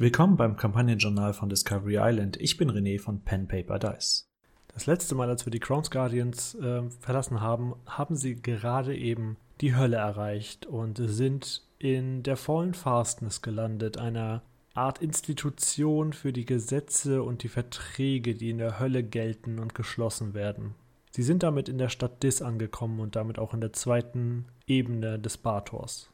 Willkommen beim Kampagnenjournal von Discovery Island. Ich bin René von Pen Paper Dice. Das letzte Mal, als wir die Crowns Guardians äh, verlassen haben, haben sie gerade eben die Hölle erreicht und sind in der Fallen Fastness gelandet, einer Art Institution für die Gesetze und die Verträge, die in der Hölle gelten und geschlossen werden. Sie sind damit in der Stadt Dis angekommen und damit auch in der zweiten Ebene des Bathors.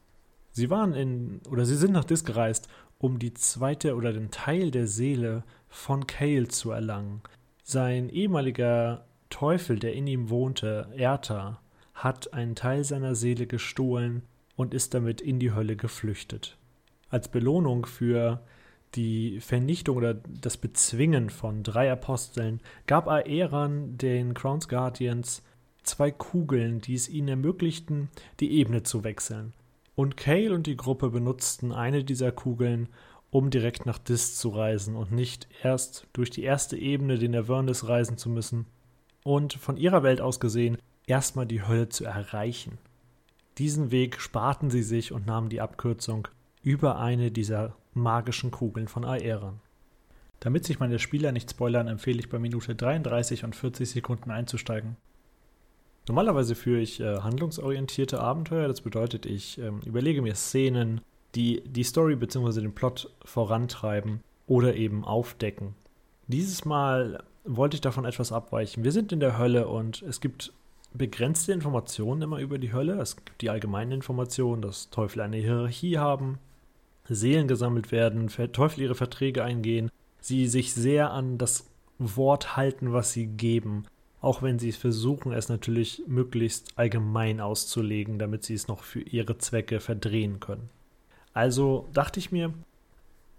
Sie waren in, oder sie sind nach Dis gereist, um die zweite oder den Teil der Seele von Kale zu erlangen. Sein ehemaliger Teufel, der in ihm wohnte, Erta, hat einen Teil seiner Seele gestohlen und ist damit in die Hölle geflüchtet. Als Belohnung für die Vernichtung oder das Bezwingen von drei Aposteln gab Aeran den Crowns Guardians zwei Kugeln, die es ihnen ermöglichten, die Ebene zu wechseln. Und Kale und die Gruppe benutzten eine dieser Kugeln, um direkt nach Dis zu reisen und nicht erst durch die erste Ebene den Avernus reisen zu müssen und von ihrer Welt aus gesehen erstmal die Hölle zu erreichen. Diesen Weg sparten sie sich und nahmen die Abkürzung über eine dieser magischen Kugeln von Aeron. Damit sich meine Spieler nicht spoilern, empfehle ich bei Minute 33 und 40 Sekunden einzusteigen. Normalerweise führe ich äh, handlungsorientierte Abenteuer, das bedeutet, ich äh, überlege mir Szenen, die die Story bzw. den Plot vorantreiben oder eben aufdecken. Dieses Mal wollte ich davon etwas abweichen. Wir sind in der Hölle und es gibt begrenzte Informationen immer über die Hölle. Es gibt die allgemeinen Informationen, dass Teufel eine Hierarchie haben, Seelen gesammelt werden, Teufel ihre Verträge eingehen, sie sich sehr an das Wort halten, was sie geben, auch wenn sie versuchen, es natürlich möglichst allgemein auszulegen, damit sie es noch für ihre Zwecke verdrehen können. Also dachte ich mir,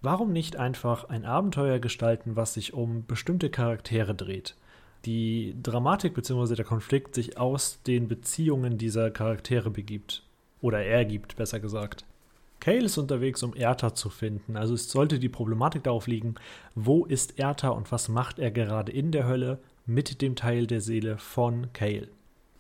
warum nicht einfach ein Abenteuer gestalten, was sich um bestimmte Charaktere dreht? Die Dramatik bzw. der Konflikt sich aus den Beziehungen dieser Charaktere begibt. Oder ergibt, besser gesagt. Kale ist unterwegs, um Erta zu finden. Also es sollte die Problematik darauf liegen, wo ist Erta und was macht er gerade in der Hölle mit dem Teil der Seele von Kale.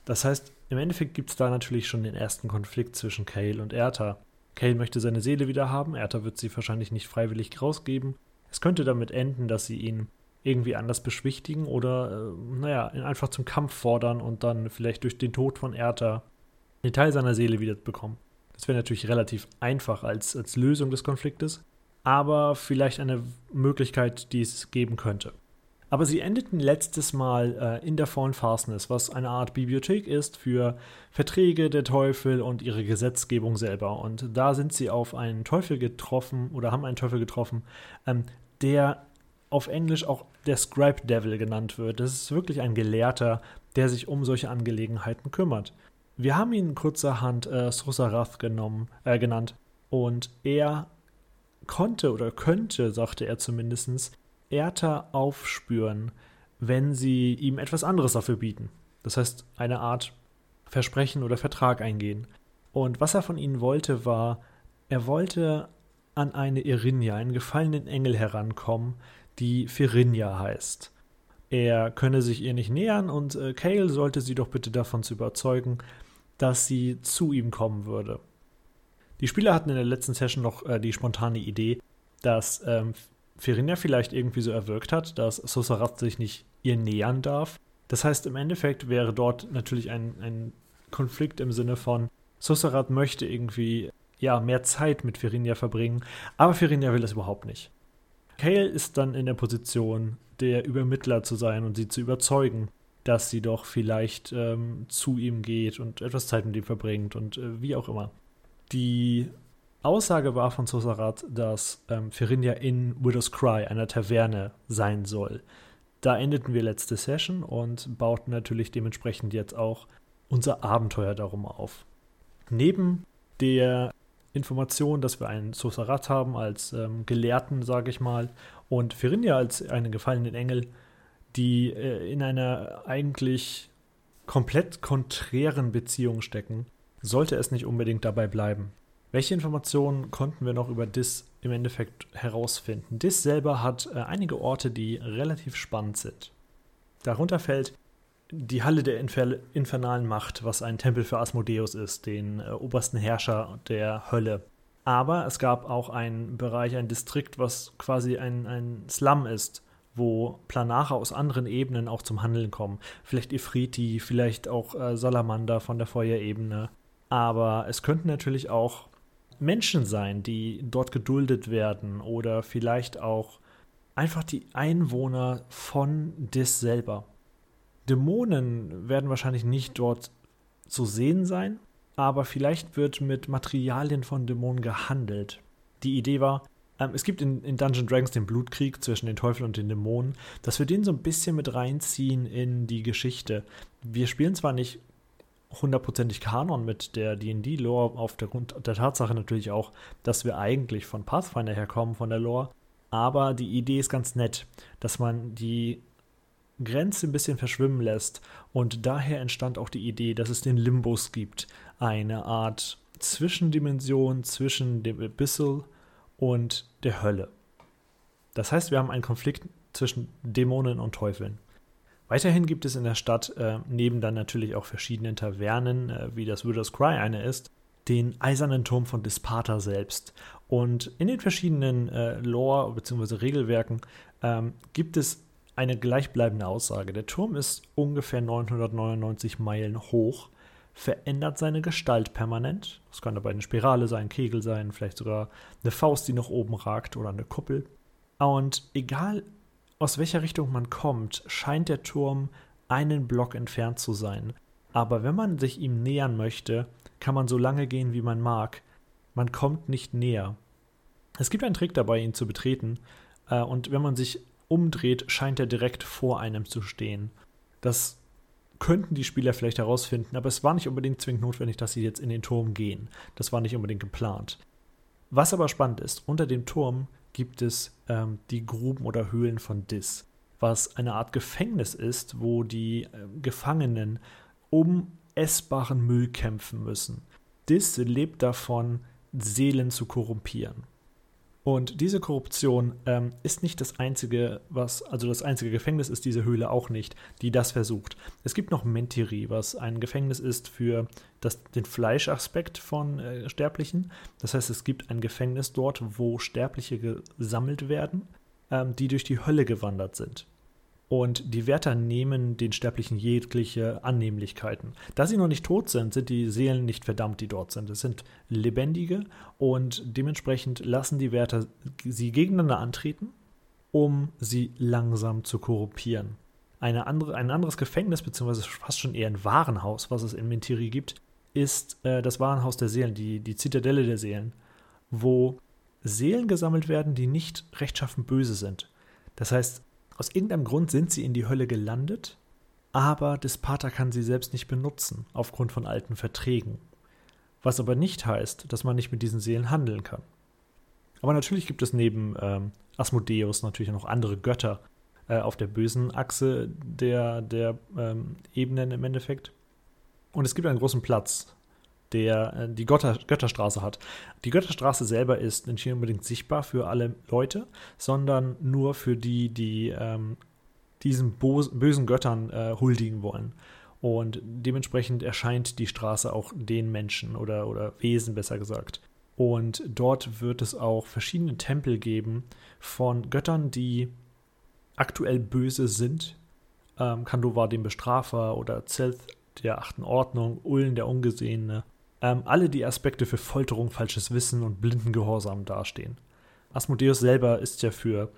Das heißt, im Endeffekt gibt es da natürlich schon den ersten Konflikt zwischen Kale und Erta. Kale möchte seine Seele wieder haben, Erta wird sie wahrscheinlich nicht freiwillig rausgeben. Es könnte damit enden, dass sie ihn irgendwie anders beschwichtigen oder, äh, naja, ihn einfach zum Kampf fordern und dann vielleicht durch den Tod von Erta einen Teil seiner Seele wieder bekommen. Das wäre natürlich relativ einfach als, als Lösung des Konfliktes, aber vielleicht eine Möglichkeit, die es geben könnte. Aber sie endeten letztes Mal äh, in der Fallen Fastness, was eine Art Bibliothek ist für Verträge der Teufel und ihre Gesetzgebung selber. Und da sind sie auf einen Teufel getroffen oder haben einen Teufel getroffen, ähm, der auf Englisch auch der Scribe Devil genannt wird. Das ist wirklich ein Gelehrter, der sich um solche Angelegenheiten kümmert. Wir haben ihn kurzerhand äh, Sosarath genommen, äh, genannt. Und er konnte oder könnte, sagte er zumindest, Erta aufspüren, wenn sie ihm etwas anderes dafür bieten. Das heißt, eine Art Versprechen oder Vertrag eingehen. Und was er von ihnen wollte, war, er wollte an eine Irinia, einen gefallenen Engel herankommen, die Firinja heißt. Er könne sich ihr nicht nähern und äh, Kale sollte sie doch bitte davon zu überzeugen, dass sie zu ihm kommen würde. Die Spieler hatten in der letzten Session noch äh, die spontane Idee, dass ähm, Ferinia vielleicht irgendwie so erwirkt hat, dass Sosarat sich nicht ihr nähern darf. Das heißt, im Endeffekt wäre dort natürlich ein, ein Konflikt im Sinne von, Sosarat möchte irgendwie ja mehr Zeit mit Ferinia verbringen, aber Ferinia will das überhaupt nicht. Kale ist dann in der Position, der Übermittler zu sein und sie zu überzeugen, dass sie doch vielleicht ähm, zu ihm geht und etwas Zeit mit ihm verbringt und äh, wie auch immer. Die Aussage war von Sosarat, dass ähm, Ferinja in Widow's Cry, einer Taverne, sein soll. Da endeten wir letzte Session und bauten natürlich dementsprechend jetzt auch unser Abenteuer darum auf. Neben der Information, dass wir einen Sosarat haben als ähm, Gelehrten, sage ich mal, und Ferinja als einen gefallenen Engel, die äh, in einer eigentlich komplett konträren Beziehung stecken, sollte es nicht unbedingt dabei bleiben. Welche Informationen konnten wir noch über DIS im Endeffekt herausfinden? DIS selber hat äh, einige Orte, die relativ spannend sind. Darunter fällt die Halle der Infer infernalen Macht, was ein Tempel für Asmodeus ist, den äh, obersten Herrscher der Hölle. Aber es gab auch einen Bereich, ein Distrikt, was quasi ein, ein Slum ist, wo Planare aus anderen Ebenen auch zum Handeln kommen. Vielleicht Ifriti, vielleicht auch äh, Salamander von der Feuerebene. Aber es könnten natürlich auch Menschen sein, die dort geduldet werden oder vielleicht auch einfach die Einwohner von Dis selber. Dämonen werden wahrscheinlich nicht dort zu sehen sein, aber vielleicht wird mit Materialien von Dämonen gehandelt. Die Idee war, ähm, es gibt in, in Dungeon Dragons den Blutkrieg zwischen den Teufeln und den Dämonen, dass wir den so ein bisschen mit reinziehen in die Geschichte. Wir spielen zwar nicht hundertprozentig Kanon mit der D&D-Lore auf der Grund der Tatsache natürlich auch, dass wir eigentlich von Pathfinder herkommen, von der Lore, aber die Idee ist ganz nett, dass man die Grenze ein bisschen verschwimmen lässt und daher entstand auch die Idee, dass es den Limbus gibt, eine Art Zwischendimension zwischen dem Abyssal und der Hölle. Das heißt, wir haben einen Konflikt zwischen Dämonen und Teufeln. Weiterhin gibt es in der Stadt, äh, neben dann natürlich auch verschiedenen Tavernen, äh, wie das Widow's Cry eine ist, den eisernen Turm von Disparta selbst. Und in den verschiedenen äh, Lore- bzw. Regelwerken ähm, gibt es eine gleichbleibende Aussage. Der Turm ist ungefähr 999 Meilen hoch, verändert seine Gestalt permanent. Das kann dabei eine Spirale sein, ein Kegel sein, vielleicht sogar eine Faust, die nach oben ragt oder eine Kuppel. Und egal aus welcher Richtung man kommt, scheint der Turm einen Block entfernt zu sein. Aber wenn man sich ihm nähern möchte, kann man so lange gehen, wie man mag. Man kommt nicht näher. Es gibt einen Trick dabei, ihn zu betreten, äh, und wenn man sich umdreht, scheint er direkt vor einem zu stehen. Das könnten die Spieler vielleicht herausfinden, aber es war nicht unbedingt zwingend notwendig, dass sie jetzt in den Turm gehen. Das war nicht unbedingt geplant. Was aber spannend ist, unter dem Turm gibt es ähm, die Gruben oder Höhlen von Dis, was eine Art Gefängnis ist, wo die äh, Gefangenen um essbaren Müll kämpfen müssen. Dis lebt davon, Seelen zu korrumpieren. Und diese Korruption ähm, ist nicht das einzige, was, also das einzige Gefängnis ist diese Höhle auch nicht, die das versucht. Es gibt noch Mentiri, was ein Gefängnis ist für das, den Fleischaspekt von äh, Sterblichen. Das heißt, es gibt ein Gefängnis dort, wo Sterbliche gesammelt werden, ähm, die durch die Hölle gewandert sind. Und die Wärter nehmen den Sterblichen jegliche Annehmlichkeiten. Da sie noch nicht tot sind, sind die Seelen nicht verdammt, die dort sind. Es sind Lebendige und dementsprechend lassen die Wärter sie gegeneinander antreten, um sie langsam zu korruptieren. Eine andere, ein anderes Gefängnis, beziehungsweise fast schon eher ein Warenhaus, was es in Mentiri gibt, ist äh, das Warenhaus der Seelen, die, die Zitadelle der Seelen, wo Seelen gesammelt werden, die nicht rechtschaffen böse sind. Das heißt, aus irgendeinem Grund sind sie in die Hölle gelandet, aber Despater kann sie selbst nicht benutzen, aufgrund von alten Verträgen. Was aber nicht heißt, dass man nicht mit diesen Seelen handeln kann. Aber natürlich gibt es neben ähm, Asmodeus natürlich noch andere Götter äh, auf der bösen Achse der, der ähm, Ebenen im Endeffekt. Und es gibt einen großen Platz, der äh, die Götter, Götterstraße hat. Die Götterstraße selber ist nicht unbedingt sichtbar für alle Leute, sondern nur für die, die ähm, diesen bösen Göttern äh, huldigen wollen. Und dementsprechend erscheint die Straße auch den Menschen oder, oder Wesen, besser gesagt. Und dort wird es auch verschiedene Tempel geben von Göttern, die aktuell böse sind. Ähm, Kando war dem Bestrafer oder Zelth der achten Ordnung, Ullen der Ungesehene ähm, alle die Aspekte für Folterung, falsches Wissen und blinden Gehorsam dastehen. Asmodeus selber ist ja für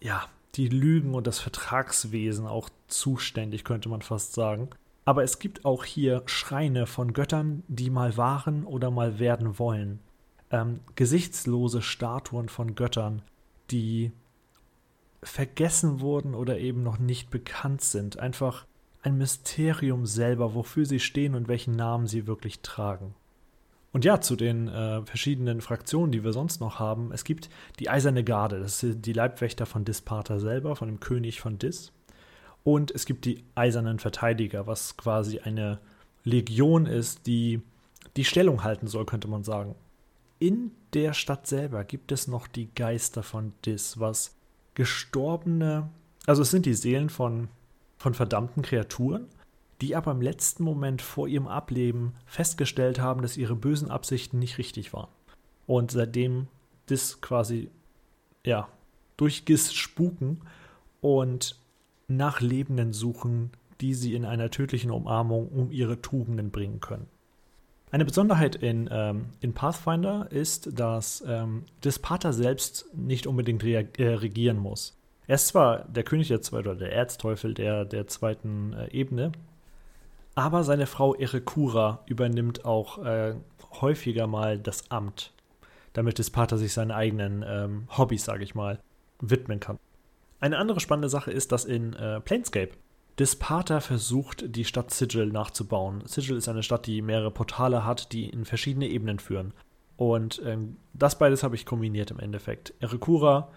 ja, die Lügen und das Vertragswesen auch zuständig, könnte man fast sagen. Aber es gibt auch hier Schreine von Göttern, die mal waren oder mal werden wollen. Ähm, gesichtslose Statuen von Göttern, die vergessen wurden oder eben noch nicht bekannt sind. Einfach ein Mysterium selber, wofür sie stehen und welchen Namen sie wirklich tragen. Und ja, zu den äh, verschiedenen Fraktionen, die wir sonst noch haben. Es gibt die Eiserne Garde, das sind die Leibwächter von Disparta selber, von dem König von Dis. Und es gibt die Eisernen Verteidiger, was quasi eine Legion ist, die die Stellung halten soll, könnte man sagen. In der Stadt selber gibt es noch die Geister von Dis, was gestorbene, also es sind die Seelen von von verdammten Kreaturen, die aber im letzten Moment vor ihrem Ableben festgestellt haben, dass ihre bösen Absichten nicht richtig waren. Und seitdem das quasi, ja, durch Gis spuken und nach Lebenden suchen, die sie in einer tödlichen Umarmung um ihre Tugenden bringen können. Eine Besonderheit in, ähm, in Pathfinder ist, dass ähm, das Pater selbst nicht unbedingt äh, regieren muss. Er ist zwar der König der zweiten oder der Erzteufel der, der zweiten äh, Ebene, aber seine Frau Erekura übernimmt auch äh, häufiger mal das Amt, damit das Pater sich seinen eigenen ähm, Hobbys, sage ich mal, widmen kann. Eine andere spannende Sache ist, dass in äh, Planescape Dispater versucht, die Stadt Sigil nachzubauen. Sigil ist eine Stadt, die mehrere Portale hat, die in verschiedene Ebenen führen. Und ähm, das beides habe ich kombiniert im Endeffekt. Erekura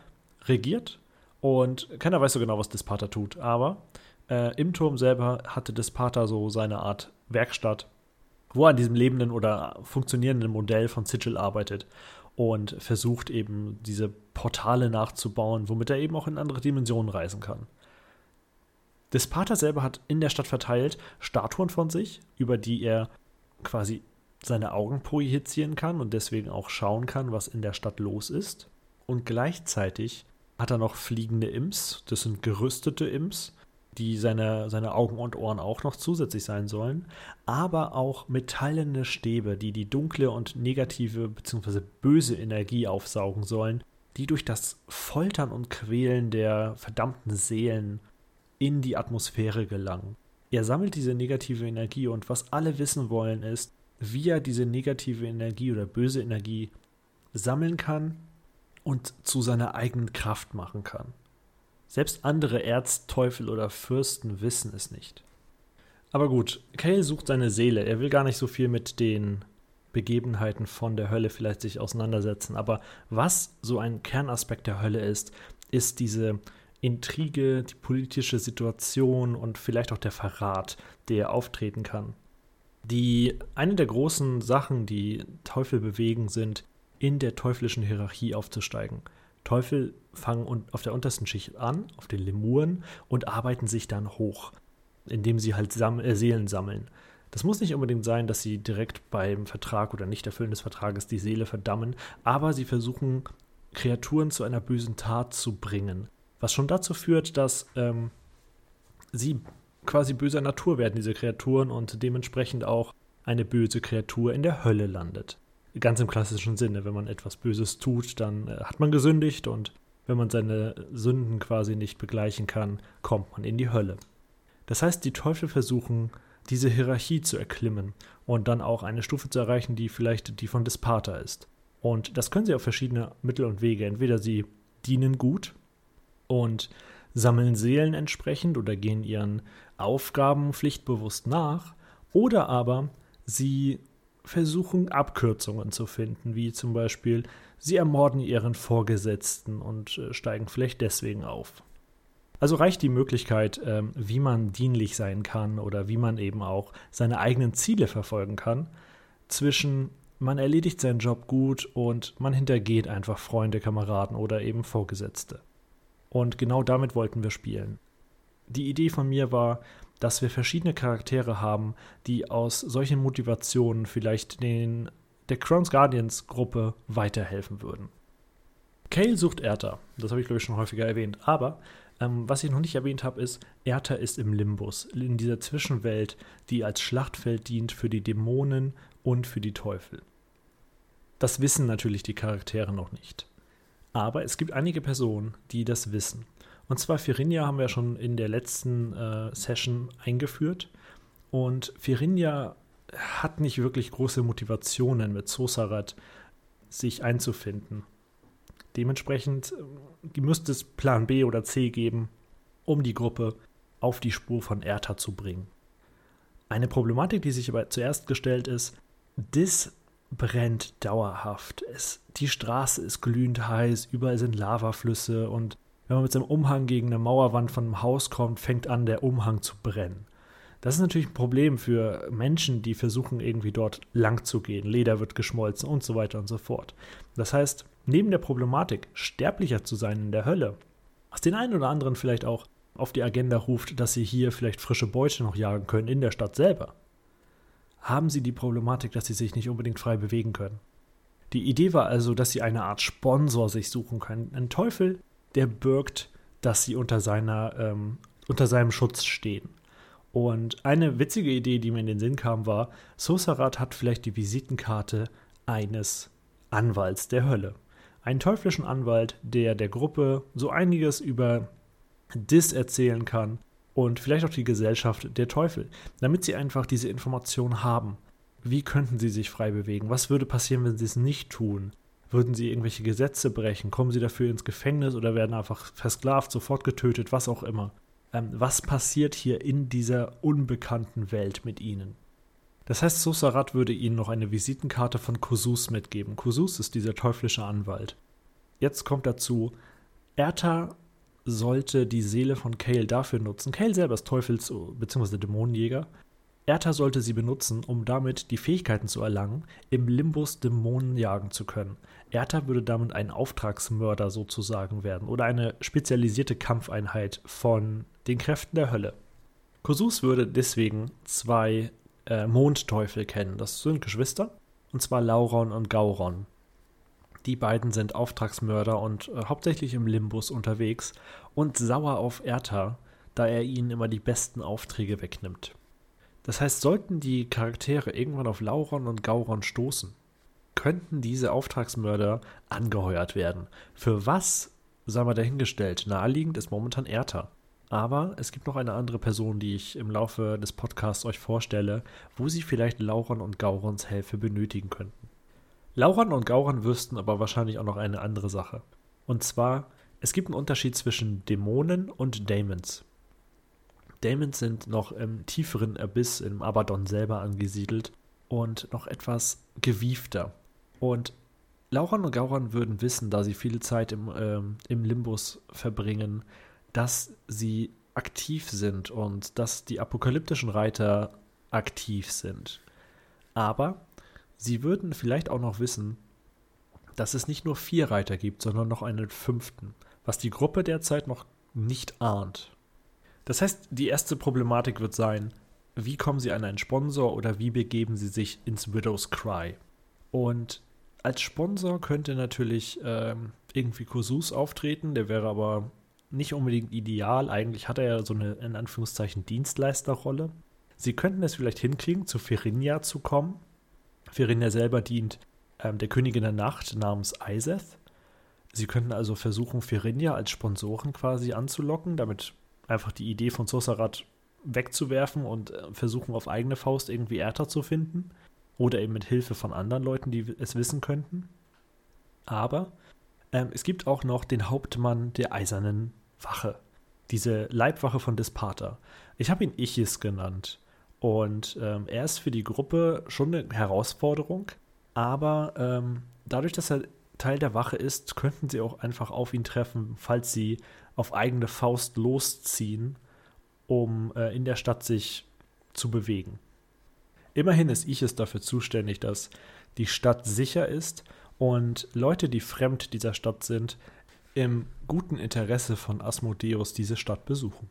regiert und keiner weiß so genau, was Dispater tut. Aber äh, im Turm selber hatte Dispater so seine Art Werkstatt, wo er an diesem lebenden oder funktionierenden Modell von Sigil arbeitet und versucht eben diese Portale nachzubauen, womit er eben auch in andere Dimensionen reisen kann. Despater selber hat in der Stadt verteilt Statuen von sich, über die er quasi seine Augen projizieren kann und deswegen auch schauen kann, was in der Stadt los ist. Und gleichzeitig hat er noch fliegende Imps, das sind gerüstete Imps, die seine, seine Augen und Ohren auch noch zusätzlich sein sollen, aber auch metallene Stäbe, die die dunkle und negative bzw. böse Energie aufsaugen sollen, die durch das Foltern und Quälen der verdammten Seelen in die Atmosphäre gelangen. Er sammelt diese negative Energie und was alle wissen wollen ist, wie er diese negative Energie oder böse Energie sammeln kann und zu seiner eigenen Kraft machen kann. Selbst andere Erzteufel oder Fürsten wissen es nicht. Aber gut, Kale sucht seine Seele. Er will gar nicht so viel mit den Begebenheiten von der Hölle vielleicht sich auseinandersetzen. Aber was so ein Kernaspekt der Hölle ist, ist diese Intrige, die politische Situation und vielleicht auch der Verrat, der auftreten kann. Die eine der großen Sachen, die Teufel bewegen, sind, in der teuflischen Hierarchie aufzusteigen. Teufel fangen auf der untersten Schicht an, auf den Lemuren, und arbeiten sich dann hoch, indem sie halt Sam äh, Seelen sammeln. Das muss nicht unbedingt sein, dass sie direkt beim Vertrag oder Nichterfüllen des Vertrages die Seele verdammen, aber sie versuchen, Kreaturen zu einer bösen Tat zu bringen. Was schon dazu führt, dass ähm, sie quasi böser Natur werden, diese Kreaturen, und dementsprechend auch eine böse Kreatur in der Hölle landet. Ganz im klassischen Sinne, wenn man etwas Böses tut, dann äh, hat man gesündigt und wenn man seine Sünden quasi nicht begleichen kann, kommt man in die Hölle. Das heißt, die Teufel versuchen, diese Hierarchie zu erklimmen und dann auch eine Stufe zu erreichen, die vielleicht die von Despater ist. Und das können sie auf verschiedene Mittel und Wege. Entweder sie dienen gut, und sammeln Seelen entsprechend oder gehen ihren Aufgaben pflichtbewusst nach, oder aber sie versuchen Abkürzungen zu finden, wie zum Beispiel sie ermorden ihren Vorgesetzten und äh, steigen vielleicht deswegen auf. Also reicht die Möglichkeit, ähm, wie man dienlich sein kann oder wie man eben auch seine eigenen Ziele verfolgen kann, zwischen man erledigt seinen Job gut und man hintergeht einfach Freunde, Kameraden oder eben Vorgesetzte. Und genau damit wollten wir spielen. Die Idee von mir war, dass wir verschiedene Charaktere haben, die aus solchen Motivationen vielleicht den, der Crowns Guardians Gruppe weiterhelfen würden. Kale sucht Erta, das habe ich glaube ich schon häufiger erwähnt, aber ähm, was ich noch nicht erwähnt habe, ist, Erta ist im Limbus, in dieser Zwischenwelt, die als Schlachtfeld dient für die Dämonen und für die Teufel. Das wissen natürlich die Charaktere noch nicht. Aber es gibt einige Personen, die das wissen. Und zwar Firinja haben wir schon in der letzten äh, Session eingeführt. Und Firinja hat nicht wirklich große Motivationen mit Sosarat sich einzufinden. Dementsprechend äh, müsste es Plan B oder C geben, um die Gruppe auf die Spur von Erta zu bringen. Eine Problematik, die sich aber zuerst gestellt ist, Dis brennt dauerhaft. Es, die Straße ist glühend heiß, überall sind Lavaflüsse und wenn man mit seinem Umhang gegen eine Mauerwand von einem Haus kommt, fängt an, der Umhang zu brennen. Das ist natürlich ein Problem für Menschen, die versuchen, irgendwie dort lang zu gehen. Leder wird geschmolzen und so weiter und so fort. Das heißt, neben der Problematik, sterblicher zu sein in der Hölle, was den einen oder anderen vielleicht auch auf die Agenda ruft, dass sie hier vielleicht frische Beute noch jagen können in der Stadt selber haben sie die Problematik, dass sie sich nicht unbedingt frei bewegen können. Die Idee war also, dass sie eine Art Sponsor sich suchen können. Ein Teufel, der birgt, dass sie unter, seiner, ähm, unter seinem Schutz stehen. Und eine witzige Idee, die mir in den Sinn kam, war, Sosarat hat vielleicht die Visitenkarte eines Anwalts der Hölle. Einen teuflischen Anwalt, der der Gruppe so einiges über Dis erzählen kann und vielleicht auch die Gesellschaft der Teufel, damit sie einfach diese Information haben. Wie könnten sie sich frei bewegen? Was würde passieren, wenn sie es nicht tun? Würden sie irgendwelche Gesetze brechen? Kommen sie dafür ins Gefängnis oder werden einfach versklavt, sofort getötet, was auch immer? Ähm, was passiert hier in dieser unbekannten Welt mit ihnen? Das heißt, Sosarat würde ihnen noch eine Visitenkarte von Kosus mitgeben. Kosus ist dieser teuflische Anwalt. Jetzt kommt dazu, Erta sollte die Seele von Kale dafür nutzen. Kale selber ist Teufels- bzw. Dämonenjäger. Erta sollte sie benutzen, um damit die Fähigkeiten zu erlangen, im Limbus Dämonen jagen zu können. Erta würde damit ein Auftragsmörder sozusagen werden oder eine spezialisierte Kampfeinheit von den Kräften der Hölle. Kosus würde deswegen zwei äh, Mondteufel kennen. Das sind Geschwister, und zwar Lauron und Gauron. Die beiden sind Auftragsmörder und äh, hauptsächlich im Limbus unterwegs und sauer auf Erta, da er ihnen immer die besten Aufträge wegnimmt. Das heißt, sollten die Charaktere irgendwann auf Lauron und Gauron stoßen, könnten diese Auftragsmörder angeheuert werden. Für was, sei mal dahingestellt, naheliegend ist momentan Erta. Aber es gibt noch eine andere Person, die ich im Laufe des Podcasts euch vorstelle, wo sie vielleicht Lauron und Gaurons Hilfe benötigen könnten. Lauron und Gauron wüssten aber wahrscheinlich auch noch eine andere Sache. Und zwar, es gibt einen Unterschied zwischen Dämonen und Daemons. Daemons sind noch im tieferen Abyss im Abaddon selber angesiedelt und noch etwas gewiefter. Und Lauron und Gauron würden wissen, da sie viele Zeit im, ähm, im Limbus verbringen, dass sie aktiv sind und dass die apokalyptischen Reiter aktiv sind. Aber Sie würden vielleicht auch noch wissen, dass es nicht nur vier Reiter gibt, sondern noch einen fünften, was die Gruppe derzeit noch nicht ahnt. Das heißt, die erste Problematik wird sein, wie kommen Sie an einen Sponsor oder wie begeben Sie sich ins Widow's Cry? Und als Sponsor könnte natürlich ähm, irgendwie Kosus auftreten, der wäre aber nicht unbedingt ideal. Eigentlich hat er ja so eine, in Anführungszeichen, Dienstleisterrolle. Sie könnten es vielleicht hinkriegen, zu Ferinia zu kommen Ferinia selber dient ähm, der Königin der Nacht namens Iseth. Sie könnten also versuchen, Ferinia als Sponsoren quasi anzulocken, damit einfach die Idee von Sosarat wegzuwerfen und äh, versuchen, auf eigene Faust irgendwie Erta zu finden. Oder eben mit Hilfe von anderen Leuten, die es wissen könnten. Aber ähm, es gibt auch noch den Hauptmann der Eisernen Wache. Diese Leibwache von Desparta. Ich habe ihn Ichis genannt. Und ähm, er ist für die Gruppe schon eine Herausforderung, aber ähm, dadurch, dass er Teil der Wache ist, könnten sie auch einfach auf ihn treffen, falls sie auf eigene Faust losziehen, um äh, in der Stadt sich zu bewegen. Immerhin ist ich es dafür zuständig, dass die Stadt sicher ist und Leute, die fremd dieser Stadt sind, im guten Interesse von Asmodeus diese Stadt besuchen.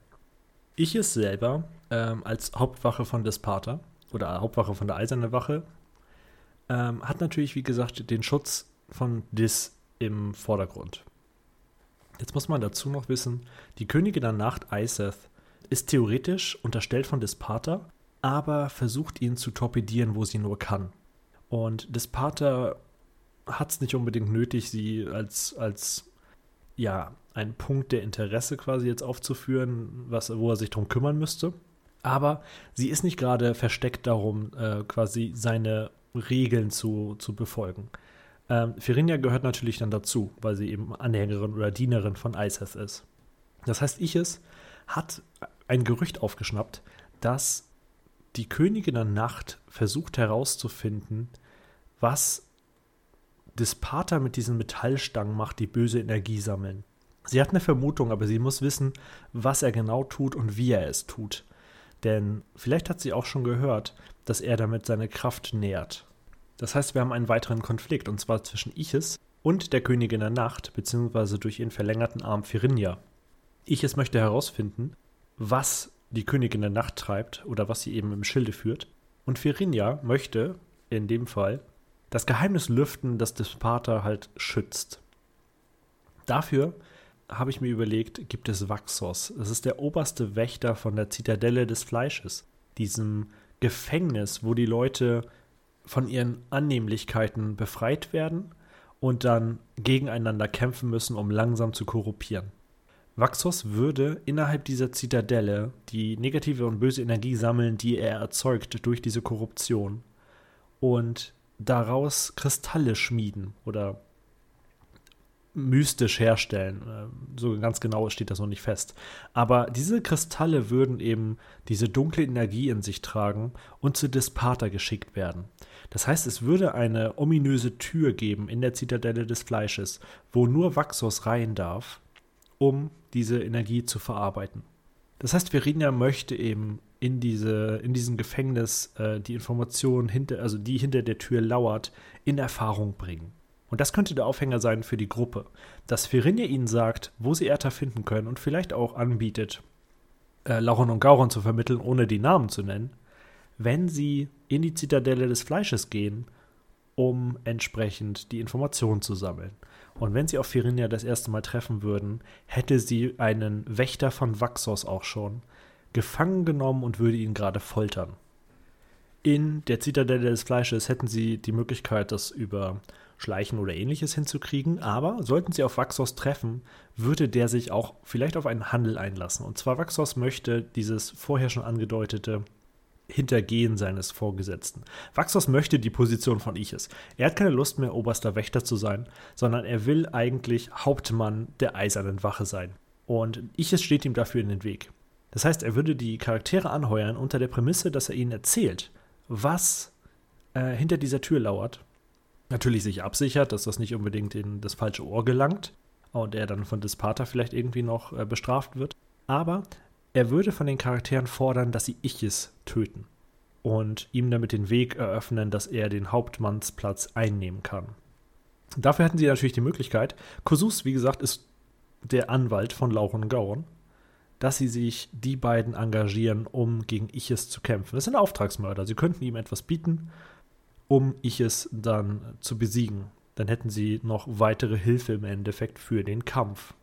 Ich es selber ähm, als Hauptwache von Desparta oder Hauptwache von der Eisernen Wache ähm, hat natürlich, wie gesagt, den Schutz von Dis im Vordergrund. Jetzt muss man dazu noch wissen, die Königin der Nacht, Iseth, ist theoretisch unterstellt von Desparta, aber versucht ihn zu torpedieren, wo sie nur kann. Und Desparta hat es nicht unbedingt nötig, sie als, als ja, einen Punkt der Interesse quasi jetzt aufzuführen, was, wo er sich darum kümmern müsste. Aber sie ist nicht gerade versteckt darum, äh, quasi seine Regeln zu, zu befolgen. Ähm, Ferinia gehört natürlich dann dazu, weil sie eben Anhängerin oder Dienerin von Iseth ist. Das heißt, Iches hat ein Gerücht aufgeschnappt, dass die Königin der Nacht versucht herauszufinden, was Dispater mit diesen Metallstangen macht, die böse Energie sammeln. Sie hat eine Vermutung, aber sie muss wissen, was er genau tut und wie er es tut. Denn vielleicht hat sie auch schon gehört, dass er damit seine Kraft nährt. Das heißt, wir haben einen weiteren Konflikt, und zwar zwischen Iches und der Königin der Nacht, beziehungsweise durch ihren verlängerten Arm Firinja. Iches möchte herausfinden, was die Königin der Nacht treibt oder was sie eben im Schilde führt. Und Firinja möchte, in dem Fall, das Geheimnis lüften, das Despater halt schützt. Dafür habe ich mir überlegt, gibt es Vaxos. Das ist der oberste Wächter von der Zitadelle des Fleisches, diesem Gefängnis, wo die Leute von ihren Annehmlichkeiten befreit werden und dann gegeneinander kämpfen müssen, um langsam zu korruptieren. Vaxos würde innerhalb dieser Zitadelle die negative und böse Energie sammeln, die er erzeugt durch diese Korruption und daraus Kristalle schmieden oder mystisch herstellen. Ähm, so ganz genau steht das noch nicht fest. Aber diese Kristalle würden eben diese dunkle Energie in sich tragen und zu Dispater geschickt werden. Das heißt, es würde eine ominöse Tür geben in der Zitadelle des Fleisches, wo nur Vaxos rein darf, um diese Energie zu verarbeiten. Das heißt, Verinia möchte eben in, diese, in diesem Gefängnis äh, die Information, hinter, also die hinter der Tür lauert, in Erfahrung bringen. Und das könnte der Aufhänger sein für die Gruppe, dass Ferinja ihnen sagt, wo sie Erta finden können und vielleicht auch anbietet, äh, Lauron und Gauron zu vermitteln, ohne die Namen zu nennen, wenn sie in die Zitadelle des Fleisches gehen, um entsprechend die Informationen zu sammeln. Und wenn sie auf Ferinja das erste Mal treffen würden, hätte sie einen Wächter von Vaxos auch schon gefangen genommen und würde ihn gerade foltern. In der Zitadelle des Fleisches hätten sie die Möglichkeit, das über Schleichen oder ähnliches hinzukriegen, aber sollten sie auf Vaxos treffen, würde der sich auch vielleicht auf einen Handel einlassen. Und zwar Vaxos möchte dieses vorher schon angedeutete Hintergehen seines Vorgesetzten. Vaxos möchte die Position von Iches. Er hat keine Lust mehr, oberster Wächter zu sein, sondern er will eigentlich Hauptmann der Eisernen Wache sein. Und Iches steht ihm dafür in den Weg. Das heißt, er würde die Charaktere anheuern unter der Prämisse, dass er ihnen erzählt, was äh, hinter dieser Tür lauert natürlich sich absichert, dass das nicht unbedingt in das falsche Ohr gelangt und er dann von Dispater vielleicht irgendwie noch äh, bestraft wird. Aber er würde von den Charakteren fordern, dass sie Ichis töten und ihm damit den Weg eröffnen, dass er den Hauptmannsplatz einnehmen kann. Dafür hätten sie natürlich die Möglichkeit, Kosus, wie gesagt, ist der Anwalt von Lauren Gauron, dass sie sich die beiden engagieren, um gegen Ichis zu kämpfen. Das sind Auftragsmörder. Sie könnten ihm etwas bieten um ich es dann zu besiegen. Dann hätten sie noch weitere Hilfe im Endeffekt für den Kampf.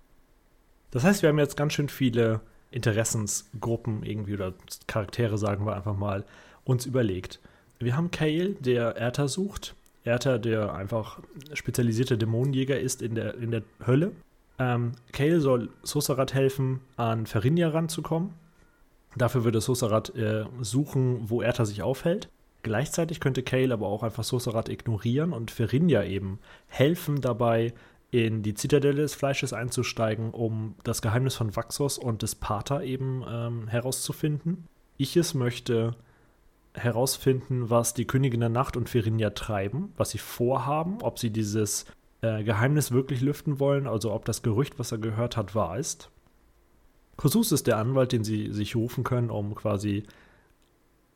Das heißt, wir haben jetzt ganz schön viele Interessensgruppen irgendwie oder Charaktere, sagen wir einfach mal, uns überlegt. Wir haben Kale, der Erta sucht. Erta, der einfach spezialisierter Dämonenjäger ist in der, in der Hölle. Ähm, Kale soll Sosarat helfen, an Ferinja ranzukommen. Dafür würde Sosarat äh, suchen, wo Erta sich aufhält. Gleichzeitig könnte Kale aber auch einfach Sosarat ignorieren und Ferinja eben helfen dabei, in die Zitadelle des Fleisches einzusteigen, um das Geheimnis von Vaxos und des Pater eben ähm, herauszufinden. Ich es möchte herausfinden, was die Königin der Nacht und Ferinja treiben, was sie vorhaben, ob sie dieses äh, Geheimnis wirklich lüften wollen, also ob das Gerücht, was er gehört hat, wahr ist. Kosus ist der Anwalt, den sie sich rufen können, um quasi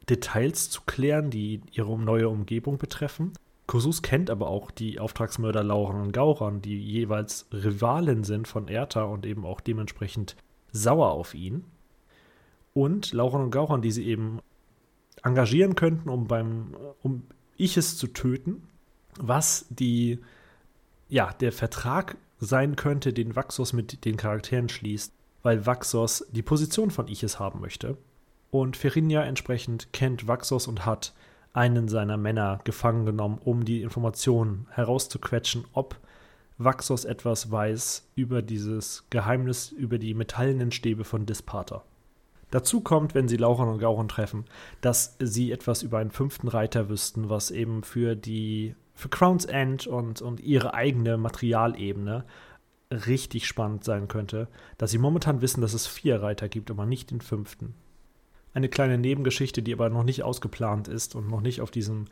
Details zu klären, die ihre neue Umgebung betreffen. Kosus kennt aber auch die Auftragsmörder Lauren und Gauran, die jeweils Rivalen sind von Erta und eben auch dementsprechend sauer auf ihn. Und Lauren und Gauran, die sie eben engagieren könnten, um beim um Iches zu töten, was die ja, der Vertrag sein könnte, den Vaxos mit den Charakteren schließt, weil Vaxos die Position von Iches haben möchte. Und Ferinja entsprechend kennt Vaxos und hat einen seiner Männer gefangen genommen, um die Informationen herauszuquetschen, ob Vaxos etwas weiß über dieses Geheimnis, über die metallenen Stäbe von Dispater. Dazu kommt, wenn sie Lauron und Gauron treffen, dass sie etwas über einen fünften Reiter wüssten, was eben für die für Crown's End und, und ihre eigene Materialebene richtig spannend sein könnte, dass sie momentan wissen, dass es vier Reiter gibt, aber nicht den fünften eine kleine Nebengeschichte, die aber noch nicht ausgeplant ist und noch nicht auf diesem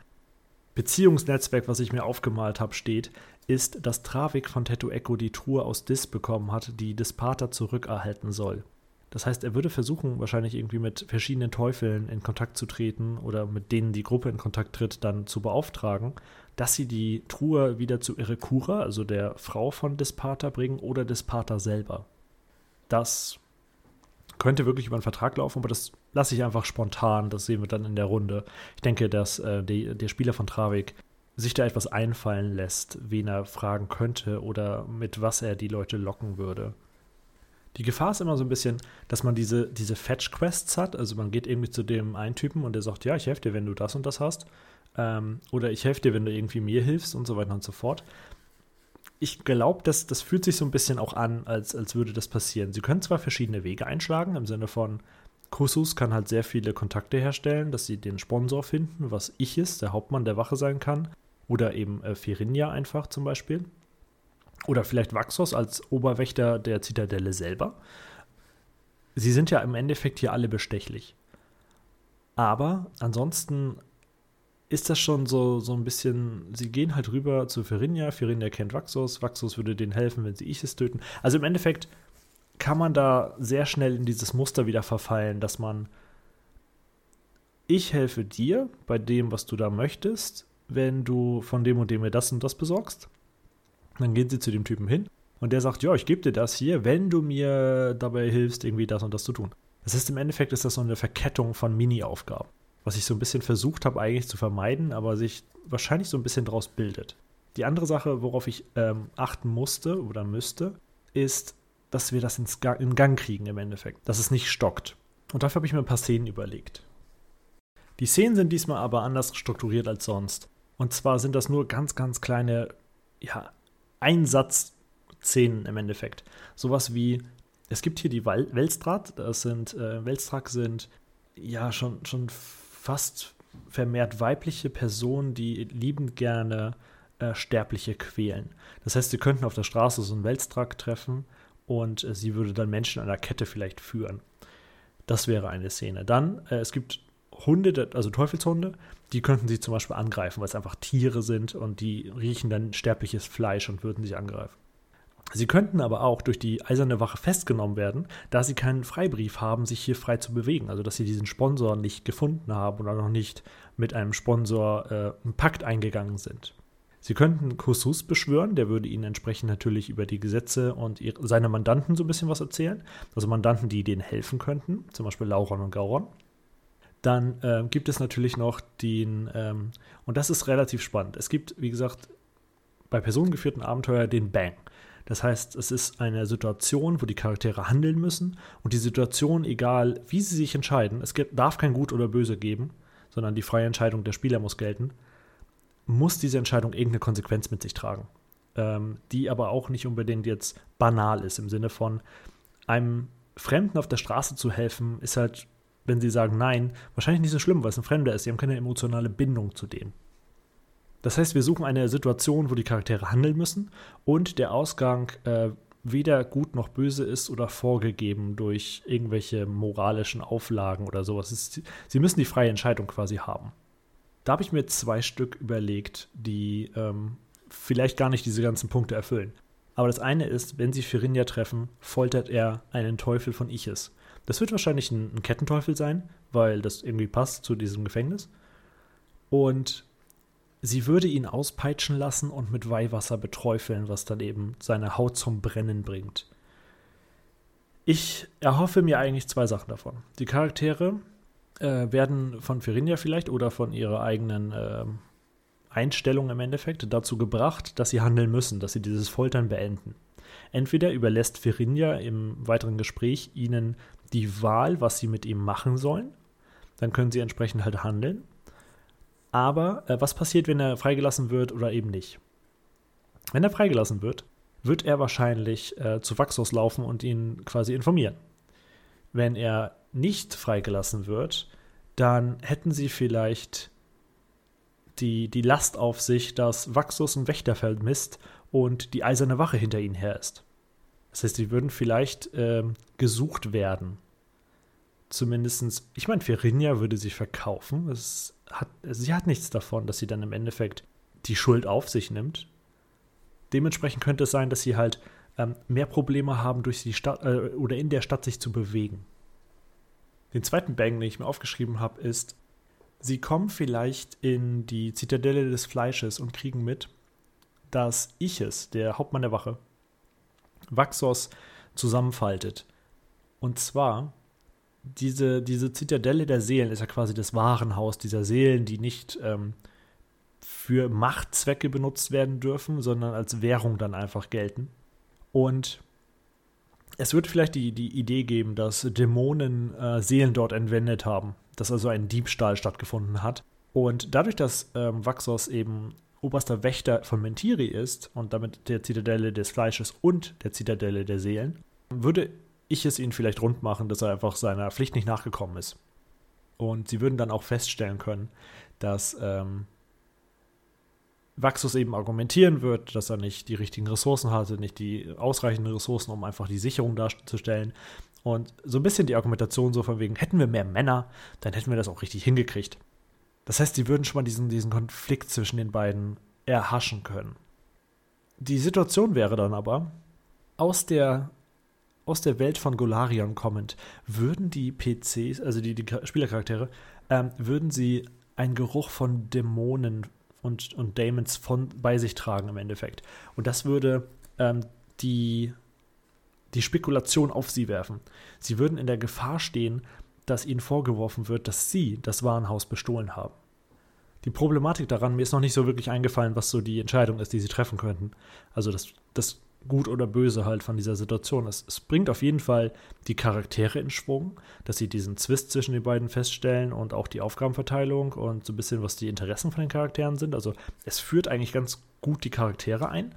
Beziehungsnetzwerk, was ich mir aufgemalt habe, steht, ist, dass Travik von Tattoo Echo die Truhe aus Dis bekommen hat, die Dispater zurückerhalten soll. Das heißt, er würde versuchen, wahrscheinlich irgendwie mit verschiedenen Teufeln in Kontakt zu treten oder mit denen die Gruppe in Kontakt tritt, dann zu beauftragen, dass sie die Truhe wieder zu Irekura, also der Frau von Dispater, bringen oder Dispater selber. Das könnte wirklich über einen Vertrag laufen, aber das lasse ich einfach spontan. Das sehen wir dann in der Runde. Ich denke, dass äh, die, der Spieler von Travik sich da etwas einfallen lässt, wen er fragen könnte oder mit was er die Leute locken würde. Die Gefahr ist immer so ein bisschen, dass man diese, diese Fetch-Quests hat. Also man geht irgendwie zu dem einen Typen und der sagt, ja, ich helfe dir, wenn du das und das hast. Ähm, oder ich helfe dir, wenn du irgendwie mir hilfst und so weiter und so fort. Ich glaube, das, das fühlt sich so ein bisschen auch an, als, als würde das passieren. Sie können zwar verschiedene Wege einschlagen, im Sinne von, Kusus kann halt sehr viele Kontakte herstellen, dass sie den Sponsor finden, was ich ist, der Hauptmann der Wache sein kann. Oder eben äh, Ferinja einfach zum Beispiel. Oder vielleicht Vaxos als Oberwächter der Zitadelle selber. Sie sind ja im Endeffekt hier alle bestechlich. Aber ansonsten ist das schon so, so ein bisschen, sie gehen halt rüber zu Ferinja, Ferinja kennt Vaxos, Vaxos würde denen helfen, wenn sie Ichis töten. Also im Endeffekt kann man da sehr schnell in dieses Muster wieder verfallen, dass man, ich helfe dir bei dem, was du da möchtest, wenn du von dem und dem mir das und das besorgst. Dann gehen sie zu dem Typen hin und der sagt, ja, ich gebe dir das hier, wenn du mir dabei hilfst, irgendwie das und das zu tun. Das heißt, im Endeffekt ist das so eine Verkettung von Mini-Aufgaben, was ich so ein bisschen versucht habe eigentlich zu vermeiden, aber sich wahrscheinlich so ein bisschen draus bildet. Die andere Sache, worauf ich ähm, achten musste oder müsste, ist, dass wir das ins Ga in Gang kriegen im Endeffekt, dass es nicht stockt. Und dafür habe ich mir ein paar Szenen überlegt. Die Szenen sind diesmal aber anders strukturiert als sonst. Und zwar sind das nur ganz, ganz kleine, ja, Einsatzszenen im Endeffekt. Sowas wie, es gibt hier die Welstrat, das sind, äh, Welstrak sind ja schon, schon fast vermehrt weibliche Personen, die liebend gerne äh, Sterbliche quälen. Das heißt, sie könnten auf der Straße so einen Welstrak treffen und äh, sie würde dann Menschen an der Kette vielleicht führen. Das wäre eine Szene. Dann, äh, es gibt Hunde, also Teufelshunde, die könnten sie zum Beispiel angreifen, weil es einfach Tiere sind und die riechen dann sterbliches Fleisch und würden sich angreifen. Sie könnten aber auch durch die eiserne Wache festgenommen werden, da sie keinen Freibrief haben, sich hier frei zu bewegen. Also dass sie diesen Sponsor nicht gefunden haben oder noch nicht mit einem Sponsor äh, einen Pakt eingegangen sind. Sie könnten Kossus beschwören, der würde Ihnen entsprechend natürlich über die Gesetze und ihre, seine Mandanten so ein bisschen was erzählen. Also Mandanten, die denen helfen könnten, zum Beispiel Lauron und Gauron. Dann äh, gibt es natürlich noch den, ähm, und das ist relativ spannend. Es gibt, wie gesagt, bei personengeführten Abenteuer den Bang. Das heißt, es ist eine Situation, wo die Charaktere handeln müssen und die Situation, egal wie sie sich entscheiden, es gibt, darf kein Gut oder Böse geben, sondern die freie Entscheidung der Spieler muss gelten, muss diese Entscheidung irgendeine Konsequenz mit sich tragen. Ähm, die aber auch nicht unbedingt jetzt banal ist, im Sinne von einem Fremden auf der Straße zu helfen, ist halt wenn sie sagen nein, wahrscheinlich nicht so schlimm, weil es ein Fremder ist. Sie haben keine emotionale Bindung zu dem. Das heißt, wir suchen eine Situation, wo die Charaktere handeln müssen und der Ausgang äh, weder gut noch böse ist oder vorgegeben durch irgendwelche moralischen Auflagen oder sowas. Sie müssen die freie Entscheidung quasi haben. Da habe ich mir zwei Stück überlegt, die ähm, vielleicht gar nicht diese ganzen Punkte erfüllen. Aber das eine ist, wenn sie Firinja treffen, foltert er einen Teufel von Iches. Das wird wahrscheinlich ein, ein Kettenteufel sein, weil das irgendwie passt zu diesem Gefängnis. Und sie würde ihn auspeitschen lassen und mit Weihwasser beträufeln, was dann eben seine Haut zum Brennen bringt. Ich erhoffe mir eigentlich zwei Sachen davon. Die Charaktere äh, werden von Ferinja vielleicht oder von ihrer eigenen äh, Einstellung im Endeffekt dazu gebracht, dass sie handeln müssen, dass sie dieses Foltern beenden. Entweder überlässt Ferinja im weiteren Gespräch ihnen die Wahl, was sie mit ihm machen sollen. Dann können sie entsprechend halt handeln. Aber äh, was passiert, wenn er freigelassen wird oder eben nicht? Wenn er freigelassen wird, wird er wahrscheinlich äh, zu Vaxos laufen und ihn quasi informieren. Wenn er nicht freigelassen wird, dann hätten sie vielleicht die, die Last auf sich, dass Vaxos ein Wächter vermisst und die eiserne Wache hinter ihnen her ist. Das heißt, sie würden vielleicht äh, gesucht werden. Zumindestens, ich meine, Ferinja würde sich verkaufen. Hat, sie hat nichts davon, dass sie dann im Endeffekt die Schuld auf sich nimmt. Dementsprechend könnte es sein, dass sie halt ähm, mehr Probleme haben, durch die Stadt äh, oder in der Stadt sich zu bewegen. Den zweiten Bang, den ich mir aufgeschrieben habe, ist, sie kommen vielleicht in die Zitadelle des Fleisches und kriegen mit, dass Iches, der Hauptmann der Wache, Vaxos zusammenfaltet. Und zwar, diese, diese Zitadelle der Seelen ist ja quasi das Warenhaus dieser Seelen, die nicht ähm, für Machtzwecke benutzt werden dürfen, sondern als Währung dann einfach gelten. Und es wird vielleicht die, die Idee geben, dass Dämonen äh, Seelen dort entwendet haben, dass also ein Diebstahl stattgefunden hat. Und dadurch, dass ähm, Vaxos eben oberster Wächter von Mentiri ist und damit der Zitadelle des Fleisches und der Zitadelle der Seelen, würde ich es ihnen vielleicht rund machen, dass er einfach seiner Pflicht nicht nachgekommen ist. Und sie würden dann auch feststellen können, dass ähm, Vaxus eben argumentieren wird, dass er nicht die richtigen Ressourcen hatte, nicht die ausreichenden Ressourcen, um einfach die Sicherung darzustellen. Und so ein bisschen die Argumentation so von wegen, hätten wir mehr Männer, dann hätten wir das auch richtig hingekriegt. Das heißt, sie würden schon mal diesen, diesen Konflikt zwischen den beiden erhaschen können. Die Situation wäre dann aber, aus der, aus der Welt von Golarion kommend, würden die PCs, also die, die Spielercharaktere, ähm, würden sie einen Geruch von Dämonen und, und Daemons von, bei sich tragen im Endeffekt. Und das würde ähm, die, die Spekulation auf sie werfen. Sie würden in der Gefahr stehen, dass ihnen vorgeworfen wird, dass sie das Warenhaus bestohlen haben. Die Problematik daran, mir ist noch nicht so wirklich eingefallen, was so die Entscheidung ist, die sie treffen könnten. Also das, das Gut oder Böse halt von dieser Situation. Es, es bringt auf jeden Fall die Charaktere in Schwung, dass sie diesen Zwist zwischen den beiden feststellen und auch die Aufgabenverteilung und so ein bisschen, was die Interessen von den Charakteren sind. Also es führt eigentlich ganz gut die Charaktere ein.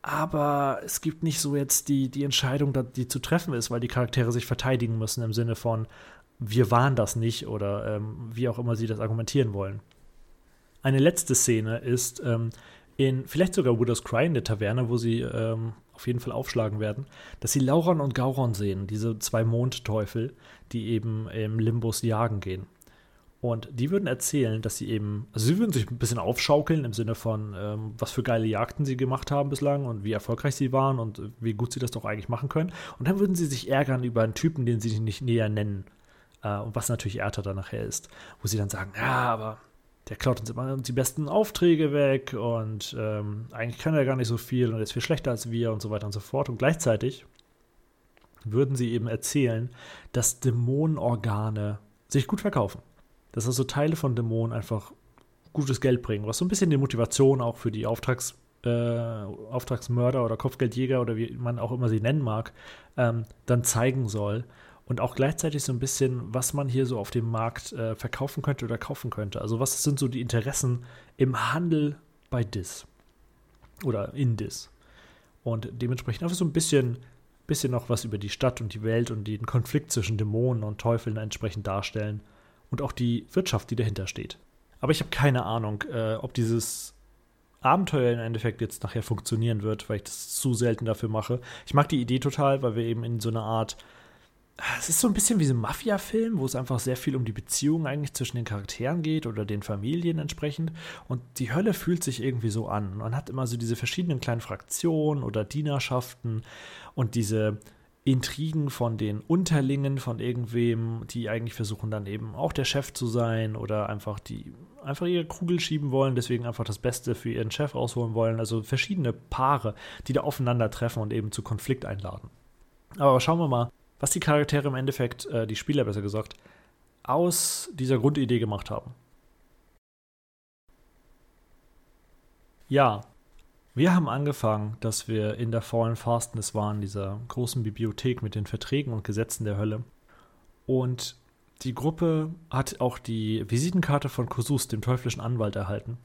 Aber es gibt nicht so jetzt die, die Entscheidung, die zu treffen ist, weil die Charaktere sich verteidigen müssen im Sinne von, wir waren das nicht oder ähm, wie auch immer sie das argumentieren wollen. Eine letzte Szene ist, ähm, in vielleicht sogar Widow's Cry in der Taverne, wo sie ähm, auf jeden Fall aufschlagen werden, dass sie Lauron und Gauron sehen, diese zwei Mondteufel, die eben im Limbus jagen gehen. Und die würden erzählen, dass sie eben, also sie würden sich ein bisschen aufschaukeln im Sinne von, ähm, was für geile Jagden sie gemacht haben bislang und wie erfolgreich sie waren und wie gut sie das doch eigentlich machen können. Und dann würden sie sich ärgern über einen Typen, den sie nicht näher nennen. Äh, und was natürlich Erta dann nachher ist. Wo sie dann sagen, ja, aber der klaut uns immer die besten Aufträge weg und ähm, eigentlich kann er gar nicht so viel und ist viel schlechter als wir und so weiter und so fort. Und gleichzeitig würden sie eben erzählen, dass Dämonenorgane sich gut verkaufen. Dass also Teile von Dämonen einfach gutes Geld bringen, was so ein bisschen die Motivation auch für die Auftrags, äh, Auftragsmörder oder Kopfgeldjäger oder wie man auch immer sie nennen mag, ähm, dann zeigen soll und auch gleichzeitig so ein bisschen, was man hier so auf dem Markt äh, verkaufen könnte oder kaufen könnte. Also was sind so die Interessen im Handel bei DIS oder in DIS. Und dementsprechend einfach so ein bisschen, bisschen noch was über die Stadt und die Welt und den Konflikt zwischen Dämonen und Teufeln entsprechend darstellen und auch die Wirtschaft, die dahinter steht. Aber ich habe keine Ahnung, äh, ob dieses Abenteuer im Endeffekt jetzt nachher funktionieren wird, weil ich das zu selten dafür mache. Ich mag die Idee total, weil wir eben in so einer Art es ist so ein bisschen wie so ein Mafia-Film, wo es einfach sehr viel um die Beziehung eigentlich zwischen den Charakteren geht oder den Familien entsprechend. Und die Hölle fühlt sich irgendwie so an. Man hat immer so diese verschiedenen kleinen Fraktionen oder Dienerschaften und diese Intrigen von den Unterlingen von irgendwem, die eigentlich versuchen dann eben auch der Chef zu sein oder einfach die einfach ihre Kugel schieben wollen, deswegen einfach das Beste für ihren Chef rausholen wollen. Also verschiedene Paare, die da aufeinandertreffen und eben zu Konflikt einladen. Aber schauen wir mal, was die Charaktere im Endeffekt, äh, die Spieler besser gesagt, aus dieser Grundidee gemacht haben. Ja, wir haben angefangen, dass wir in der Fallen Fastness waren, dieser großen Bibliothek mit den Verträgen und Gesetzen der Hölle. Und die Gruppe hat auch die Visitenkarte von Kosus, dem teuflischen Anwalt, erhalten.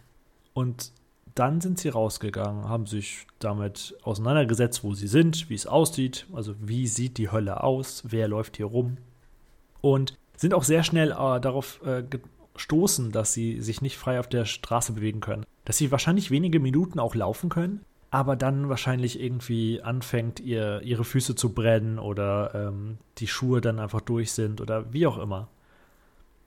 Und dann sind sie rausgegangen, haben sich damit auseinandergesetzt, wo sie sind, wie es aussieht, also wie sieht die Hölle aus, wer läuft hier rum. Und sind auch sehr schnell äh, darauf äh, gestoßen, dass sie sich nicht frei auf der Straße bewegen können. Dass sie wahrscheinlich wenige Minuten auch laufen können, aber dann wahrscheinlich irgendwie anfängt, ihr, ihre Füße zu brennen oder ähm, die Schuhe dann einfach durch sind oder wie auch immer.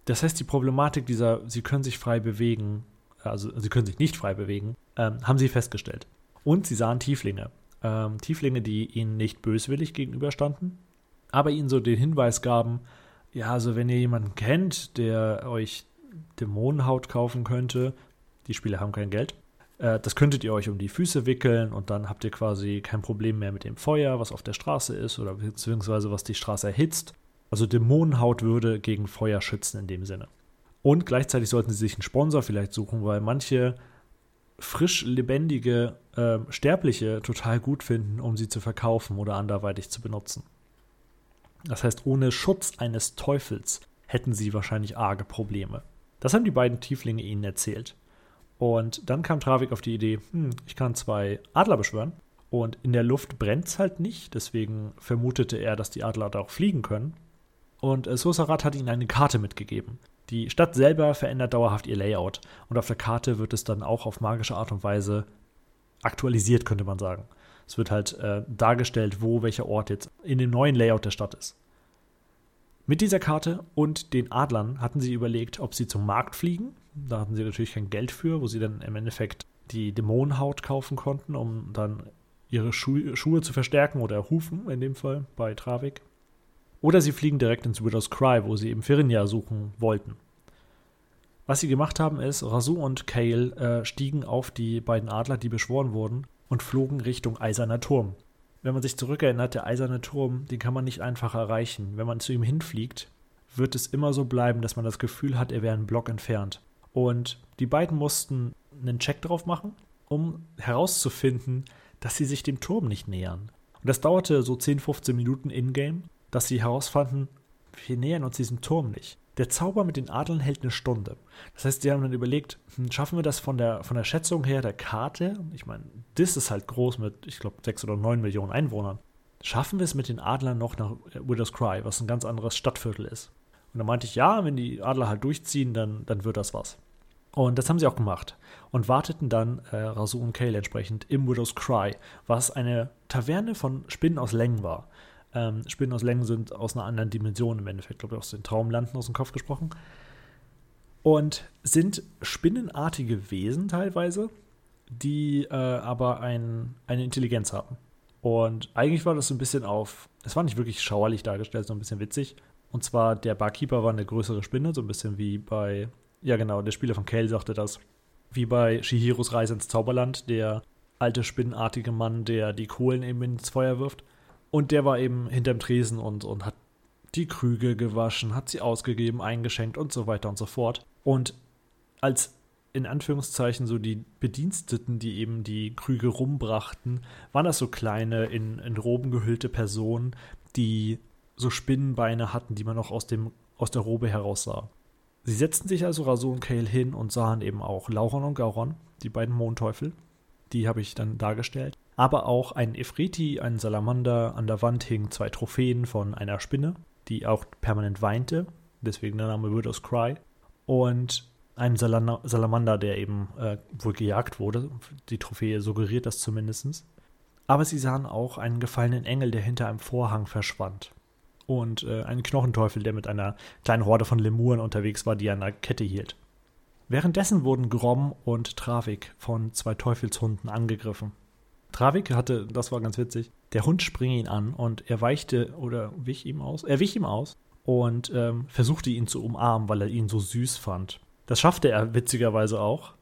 Das heißt, die Problematik dieser, sie können sich frei bewegen, also sie können sich nicht frei bewegen, ähm, haben sie festgestellt. Und sie sahen Tieflinge. Ähm, Tieflinge, die ihnen nicht böswillig gegenüberstanden, aber ihnen so den Hinweis gaben, ja, also wenn ihr jemanden kennt, der euch Dämonenhaut kaufen könnte, die Spieler haben kein Geld, äh, das könntet ihr euch um die Füße wickeln und dann habt ihr quasi kein Problem mehr mit dem Feuer, was auf der Straße ist oder beziehungsweise was die Straße erhitzt. Also Dämonenhaut würde gegen Feuer schützen in dem Sinne. Und gleichzeitig sollten sie sich einen Sponsor vielleicht suchen, weil manche frisch lebendige äh, Sterbliche total gut finden, um sie zu verkaufen oder anderweitig zu benutzen. Das heißt, ohne Schutz eines Teufels hätten sie wahrscheinlich arge Probleme. Das haben die beiden Tieflinge ihnen erzählt. Und dann kam Travik auf die Idee, hm, ich kann zwei Adler beschwören. Und in der Luft brennt es halt nicht, deswegen vermutete er, dass die Adler da auch fliegen können. Und äh, Sosarat hat ihnen eine Karte mitgegeben. Die Stadt selber verändert dauerhaft ihr Layout und auf der Karte wird es dann auch auf magische Art und Weise aktualisiert, könnte man sagen. Es wird halt äh, dargestellt, wo welcher Ort jetzt in dem neuen Layout der Stadt ist. Mit dieser Karte und den Adlern hatten sie überlegt, ob sie zum Markt fliegen. Da hatten sie natürlich kein Geld für, wo sie dann im Endeffekt die Dämonenhaut kaufen konnten, um dann ihre Schu Schuhe zu verstärken oder Hufen in dem Fall bei Travik. Oder sie fliegen direkt ins Widow's Cry, wo sie eben Firinja suchen wollten. Was sie gemacht haben ist, Rasu und Kale äh, stiegen auf die beiden Adler, die beschworen wurden, und flogen Richtung Eiserner Turm. Wenn man sich zurückerinnert, der Eiserne Turm, den kann man nicht einfach erreichen. Wenn man zu ihm hinfliegt, wird es immer so bleiben, dass man das Gefühl hat, er wäre einen Block entfernt. Und die beiden mussten einen Check drauf machen, um herauszufinden, dass sie sich dem Turm nicht nähern. Und das dauerte so 10, 15 Minuten in-game dass sie herausfanden, wir nähern uns diesem Turm nicht. Der Zauber mit den Adlern hält eine Stunde. Das heißt, sie haben dann überlegt, hm, schaffen wir das von der, von der Schätzung her der Karte? Ich meine, das ist halt groß mit, ich glaube, sechs oder neun Millionen Einwohnern. Schaffen wir es mit den Adlern noch nach Widow's Cry, was ein ganz anderes Stadtviertel ist? Und dann meinte ich, ja, wenn die Adler halt durchziehen, dann, dann wird das was. Und das haben sie auch gemacht und warteten dann äh, Rasu und Kale entsprechend im Widow's Cry, was eine Taverne von Spinnen aus Längen war. Ähm, Spinnen aus Längen sind aus einer anderen Dimension im Endeffekt, glaube ich, aus den Traumlanden aus dem Kopf gesprochen. Und sind spinnenartige Wesen teilweise, die äh, aber ein, eine Intelligenz haben. Und eigentlich war das so ein bisschen auf, es war nicht wirklich schauerlich dargestellt, so ein bisschen witzig. Und zwar der Barkeeper war eine größere Spinne, so ein bisschen wie bei, ja genau, der Spieler von Kale sagte das, wie bei Shihiros Reise ins Zauberland, der alte spinnenartige Mann, der die Kohlen eben ins Feuer wirft. Und der war eben hinterm Tresen und, und hat die Krüge gewaschen, hat sie ausgegeben, eingeschenkt und so weiter und so fort. Und als in Anführungszeichen so die Bediensteten, die eben die Krüge rumbrachten, waren das so kleine, in, in Roben gehüllte Personen, die so Spinnenbeine hatten, die man auch aus, dem, aus der Robe heraussah. Sie setzten sich also Rasu und Kale hin und sahen eben auch Lauron und Gauron, die beiden Mondteufel. Die habe ich dann dargestellt aber auch ein Ifriti, ein Salamander. An der Wand hingen zwei Trophäen von einer Spinne, die auch permanent weinte, deswegen der Name Widow's Cry. Und ein Salam Salamander, der eben äh, wohl gejagt wurde. Die Trophäe suggeriert das zumindest. Aber sie sahen auch einen gefallenen Engel, der hinter einem Vorhang verschwand. Und äh, einen Knochenteufel, der mit einer kleinen Horde von Lemuren unterwegs war, die an einer Kette hielt. Währenddessen wurden Grom und Travik von zwei Teufelshunden angegriffen. Travik hatte, das war ganz witzig, der Hund springe ihn an und er weichte oder wich ihm aus, er wich ihm aus und ähm, versuchte ihn zu umarmen, weil er ihn so süß fand. Das schaffte er witzigerweise auch.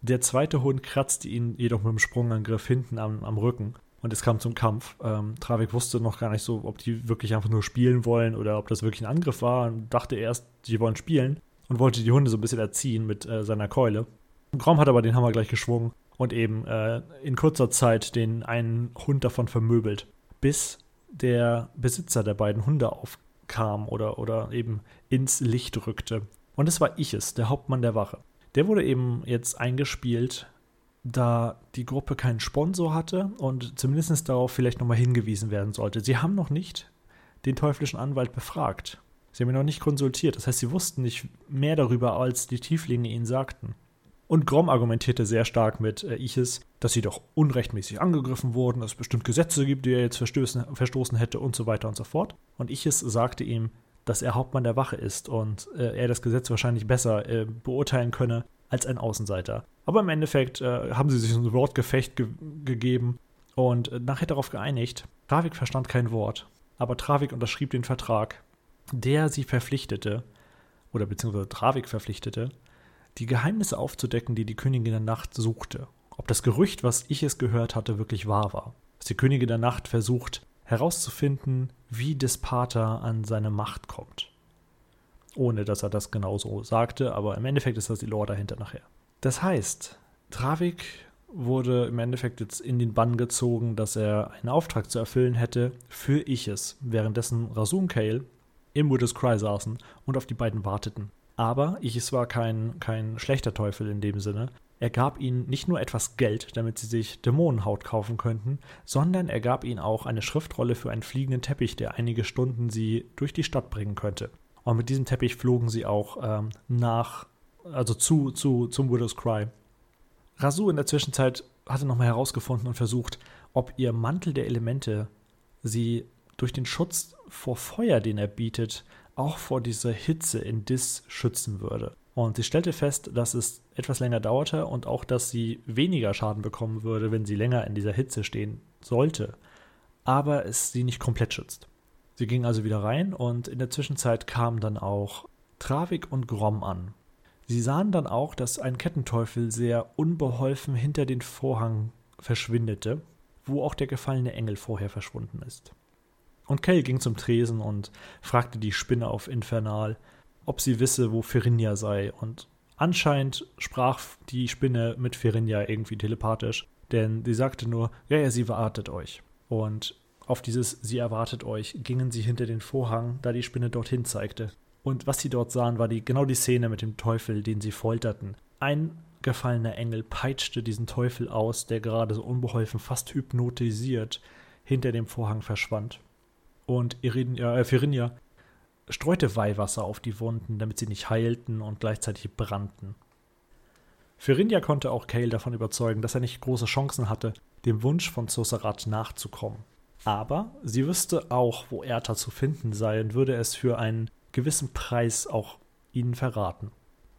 Der zweite Hund kratzte ihn jedoch mit dem Sprungangriff hinten am, am Rücken und es kam zum Kampf. Ähm, Travik wusste noch gar nicht so, ob die wirklich einfach nur spielen wollen oder ob das wirklich ein Angriff war und dachte erst, die wollen spielen und wollte die Hunde so ein bisschen erziehen mit äh, seiner Keule. Grom hat aber den Hammer gleich geschwungen und eben äh, in kurzer Zeit den einen Hund davon vermöbelt, bis der Besitzer der beiden Hunde aufkam oder, oder eben ins Licht rückte. Und es war Iches, der Hauptmann der Wache. Der wurde eben jetzt eingespielt, da die Gruppe keinen Sponsor hatte und zumindest darauf vielleicht nochmal hingewiesen werden sollte. Sie haben noch nicht den teuflischen Anwalt befragt. Sie haben ihn noch nicht konsultiert. Das heißt, sie wussten nicht mehr darüber, als die Tieflinge ihnen sagten. Und Grom argumentierte sehr stark mit äh, Ichis, dass sie doch unrechtmäßig angegriffen wurden, dass es bestimmt Gesetze gibt, die er jetzt verstoßen hätte und so weiter und so fort. Und Ichis sagte ihm, dass er Hauptmann der Wache ist und äh, er das Gesetz wahrscheinlich besser äh, beurteilen könne als ein Außenseiter. Aber im Endeffekt äh, haben sie sich ein Wortgefecht ge gegeben und äh, nachher darauf geeinigt. Travik verstand kein Wort, aber Travik unterschrieb den Vertrag, der sie verpflichtete, oder beziehungsweise Travik verpflichtete, die Geheimnisse aufzudecken, die die Königin der Nacht suchte. Ob das Gerücht, was ich es gehört hatte, wirklich wahr war. Dass die Königin der Nacht versucht herauszufinden, wie Despater an seine Macht kommt. ohne dass er das genauso sagte, aber im Endeffekt ist das die Lore dahinter nachher. Das heißt, Travik wurde im Endeffekt jetzt in den Bann gezogen, dass er einen Auftrag zu erfüllen hätte für Iches, währenddessen Rasun Kale im Widow's Cry saßen und auf die beiden warteten. Aber Iches war kein, kein schlechter Teufel in dem Sinne. Er gab ihnen nicht nur etwas Geld, damit sie sich Dämonenhaut kaufen könnten, sondern er gab ihnen auch eine Schriftrolle für einen fliegenden Teppich, der einige Stunden sie durch die Stadt bringen könnte. Und mit diesem Teppich flogen sie auch ähm, nach, also zu, zu, zum Widow's Cry. Rasu in der Zwischenzeit hatte nochmal herausgefunden und versucht, ob ihr Mantel der Elemente sie durch den Schutz vor Feuer, den er bietet, auch vor dieser Hitze in Dis schützen würde. Und sie stellte fest, dass es etwas länger dauerte und auch, dass sie weniger Schaden bekommen würde, wenn sie länger in dieser Hitze stehen sollte, aber es sie nicht komplett schützt. Sie ging also wieder rein und in der Zwischenzeit kamen dann auch Travik und Grom an. Sie sahen dann auch, dass ein Kettenteufel sehr unbeholfen hinter den Vorhang verschwindete, wo auch der gefallene Engel vorher verschwunden ist. Und Kell ging zum Tresen und fragte die Spinne auf Infernal, ob sie wisse, wo Ferinja sei. Und anscheinend sprach die Spinne mit Ferinja irgendwie telepathisch, denn sie sagte nur, ja, ja, sie wartet euch. Und auf dieses Sie erwartet euch gingen sie hinter den Vorhang, da die Spinne dorthin zeigte. Und was sie dort sahen, war die, genau die Szene mit dem Teufel, den sie folterten. Ein gefallener Engel peitschte diesen Teufel aus, der gerade so unbeholfen, fast hypnotisiert, hinter dem Vorhang verschwand. Und Irinia, äh, Firinia streute Weihwasser auf die Wunden, damit sie nicht heilten und gleichzeitig brannten. Firinia konnte auch Kale davon überzeugen, dass er nicht große Chancen hatte, dem Wunsch von Zosarat nachzukommen. Aber sie wüsste auch, wo Erta zu finden sei und würde es für einen gewissen Preis auch ihnen verraten.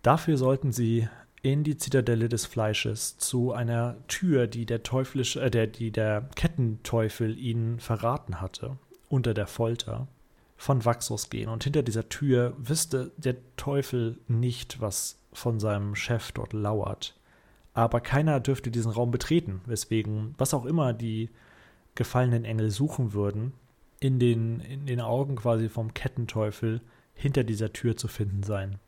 Dafür sollten sie in die Zitadelle des Fleisches zu einer Tür, die der teuflische, äh, der, die der Kettenteufel ihnen verraten hatte, unter der Folter, von Vaxos gehen. Und hinter dieser Tür wüsste der Teufel nicht, was von seinem Chef dort lauert. Aber keiner dürfte diesen Raum betreten, weswegen, was auch immer die gefallenen Engel suchen würden, in den, in den Augen quasi vom Kettenteufel hinter dieser Tür zu finden sein.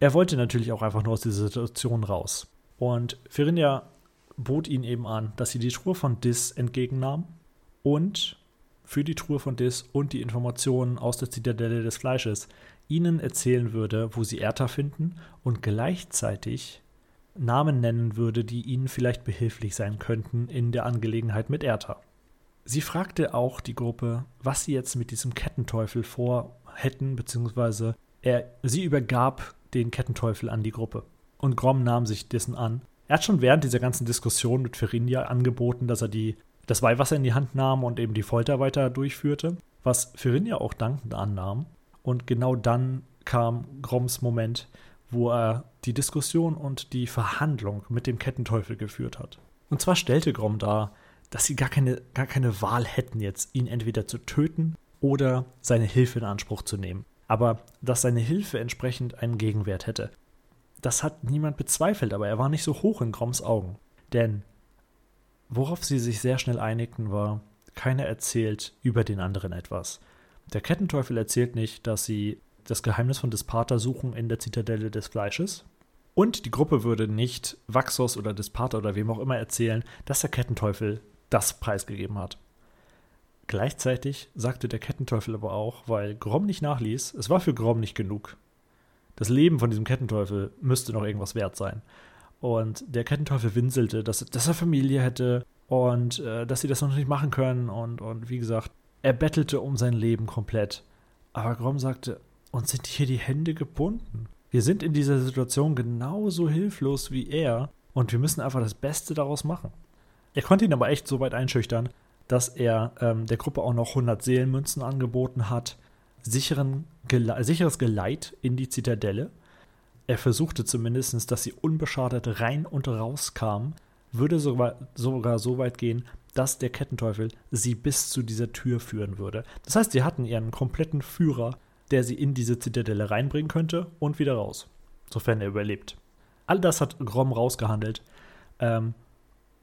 Er wollte natürlich auch einfach nur aus dieser Situation raus. Und Firinia bot ihn eben an, dass sie die Truhe von Dis entgegennahm und für die Truhe von Dis und die Informationen aus der Zitadelle des Fleisches ihnen erzählen würde, wo sie Erta finden und gleichzeitig Namen nennen würde, die ihnen vielleicht behilflich sein könnten in der Angelegenheit mit Erta. Sie fragte auch die Gruppe, was sie jetzt mit diesem Kettenteufel vor hätten, beziehungsweise er, sie übergab den Kettenteufel an die Gruppe. Und Grom nahm sich dessen an. Er hat schon während dieser ganzen Diskussion mit Ferinja angeboten, dass er die, das Weihwasser in die Hand nahm und eben die Folter weiter durchführte, was Ferinja auch dankend annahm. Und genau dann kam Groms Moment, wo er die Diskussion und die Verhandlung mit dem Kettenteufel geführt hat. Und zwar stellte Grom dar, dass sie gar keine, gar keine Wahl hätten, jetzt ihn entweder zu töten oder seine Hilfe in Anspruch zu nehmen. Aber dass seine Hilfe entsprechend einen Gegenwert hätte. Das hat niemand bezweifelt, aber er war nicht so hoch in Groms Augen. Denn worauf sie sich sehr schnell einigten, war, keiner erzählt über den anderen etwas. Der Kettenteufel erzählt nicht, dass sie das Geheimnis von Despater suchen in der Zitadelle des Fleisches. Und die Gruppe würde nicht Vaxos oder Despater oder wem auch immer erzählen, dass der Kettenteufel das preisgegeben hat. Gleichzeitig sagte der Kettenteufel aber auch, weil Grom nicht nachließ, es war für Grom nicht genug. Das Leben von diesem Kettenteufel müsste noch irgendwas wert sein. Und der Kettenteufel winselte, dass, dass er Familie hätte und äh, dass sie das noch nicht machen können. Und, und wie gesagt, er bettelte um sein Leben komplett. Aber Grom sagte, uns sind hier die Hände gebunden. Wir sind in dieser Situation genauso hilflos wie er und wir müssen einfach das Beste daraus machen. Er konnte ihn aber echt so weit einschüchtern, dass er ähm, der Gruppe auch noch 100 Seelenmünzen angeboten hat, sicheren, Gele sicheres Geleit in die Zitadelle. Er versuchte zumindest, dass sie unbeschadet rein und raus kam, würde sogar, sogar so weit gehen, dass der Kettenteufel sie bis zu dieser Tür führen würde. Das heißt, sie hatten ihren kompletten Führer, der sie in diese Zitadelle reinbringen könnte und wieder raus, sofern er überlebt. All das hat Grom rausgehandelt ähm,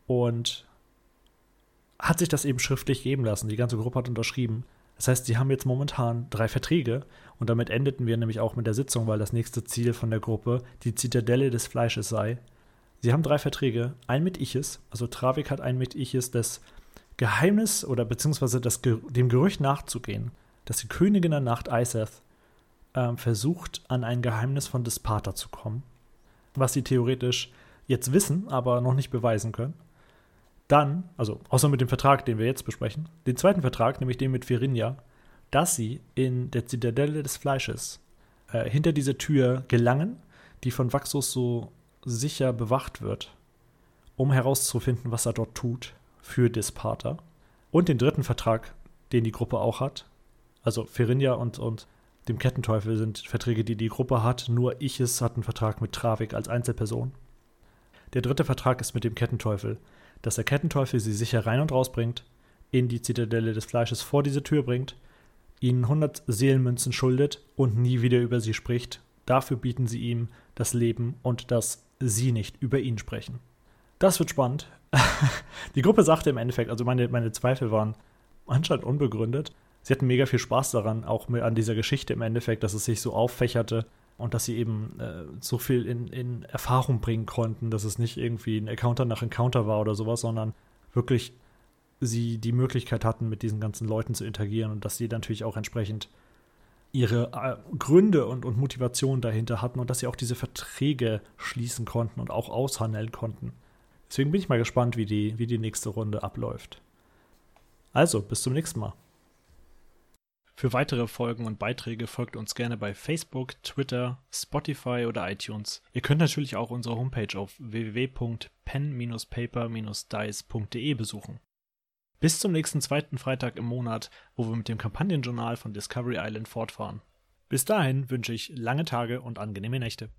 und hat sich das eben schriftlich geben lassen. Die ganze Gruppe hat unterschrieben. Das heißt, sie haben jetzt momentan drei Verträge und damit endeten wir nämlich auch mit der Sitzung, weil das nächste Ziel von der Gruppe die Zitadelle des Fleisches sei. Sie haben drei Verträge, ein mit Iches, also Travik hat ein mit Iches, das Geheimnis oder beziehungsweise das, dem Gerücht nachzugehen, dass die Königin der Nacht Iseth äh, versucht, an ein Geheimnis von Desparta zu kommen, was sie theoretisch jetzt wissen, aber noch nicht beweisen können. Dann, also außer mit dem Vertrag, den wir jetzt besprechen, den zweiten Vertrag, nämlich den mit Virinia, dass sie in der Zitadelle des Fleisches äh, hinter diese Tür gelangen, die von Vaxus so sicher bewacht wird, um herauszufinden, was er dort tut für Disparta. Und den dritten Vertrag, den die Gruppe auch hat. Also Ferinia und, und dem Kettenteufel sind Verträge, die die Gruppe hat. Nur Iches hat einen Vertrag mit Travik als Einzelperson. Der dritte Vertrag ist mit dem Kettenteufel, dass der Kettenteufel sie sicher rein und rausbringt, in die Zitadelle des Fleisches vor diese Tür bringt, ihnen 100 Seelenmünzen schuldet und nie wieder über sie spricht. Dafür bieten sie ihm das Leben und dass sie nicht über ihn sprechen. Das wird spannend. die Gruppe sagte im Endeffekt, also meine, meine Zweifel waren anscheinend unbegründet. Sie hatten mega viel Spaß daran, auch an dieser Geschichte im Endeffekt, dass es sich so auffächerte und dass sie eben äh, so viel in, in Erfahrung bringen konnten, dass es nicht irgendwie ein Encounter nach Encounter war oder sowas, sondern wirklich sie die Möglichkeit hatten, mit diesen ganzen Leuten zu interagieren und dass sie natürlich auch entsprechend ihre äh, Gründe und, und Motivationen dahinter hatten und dass sie auch diese Verträge schließen konnten und auch aushandeln konnten. Deswegen bin ich mal gespannt, wie die, wie die nächste Runde abläuft. Also, bis zum nächsten Mal. Für weitere Folgen und Beiträge folgt uns gerne bei Facebook, Twitter, Spotify oder iTunes. Ihr könnt natürlich auch unsere Homepage auf www.pen-paper-dice.de besuchen. Bis zum nächsten zweiten Freitag im Monat, wo wir mit dem Kampagnenjournal von Discovery Island fortfahren. Bis dahin wünsche ich lange Tage und angenehme Nächte.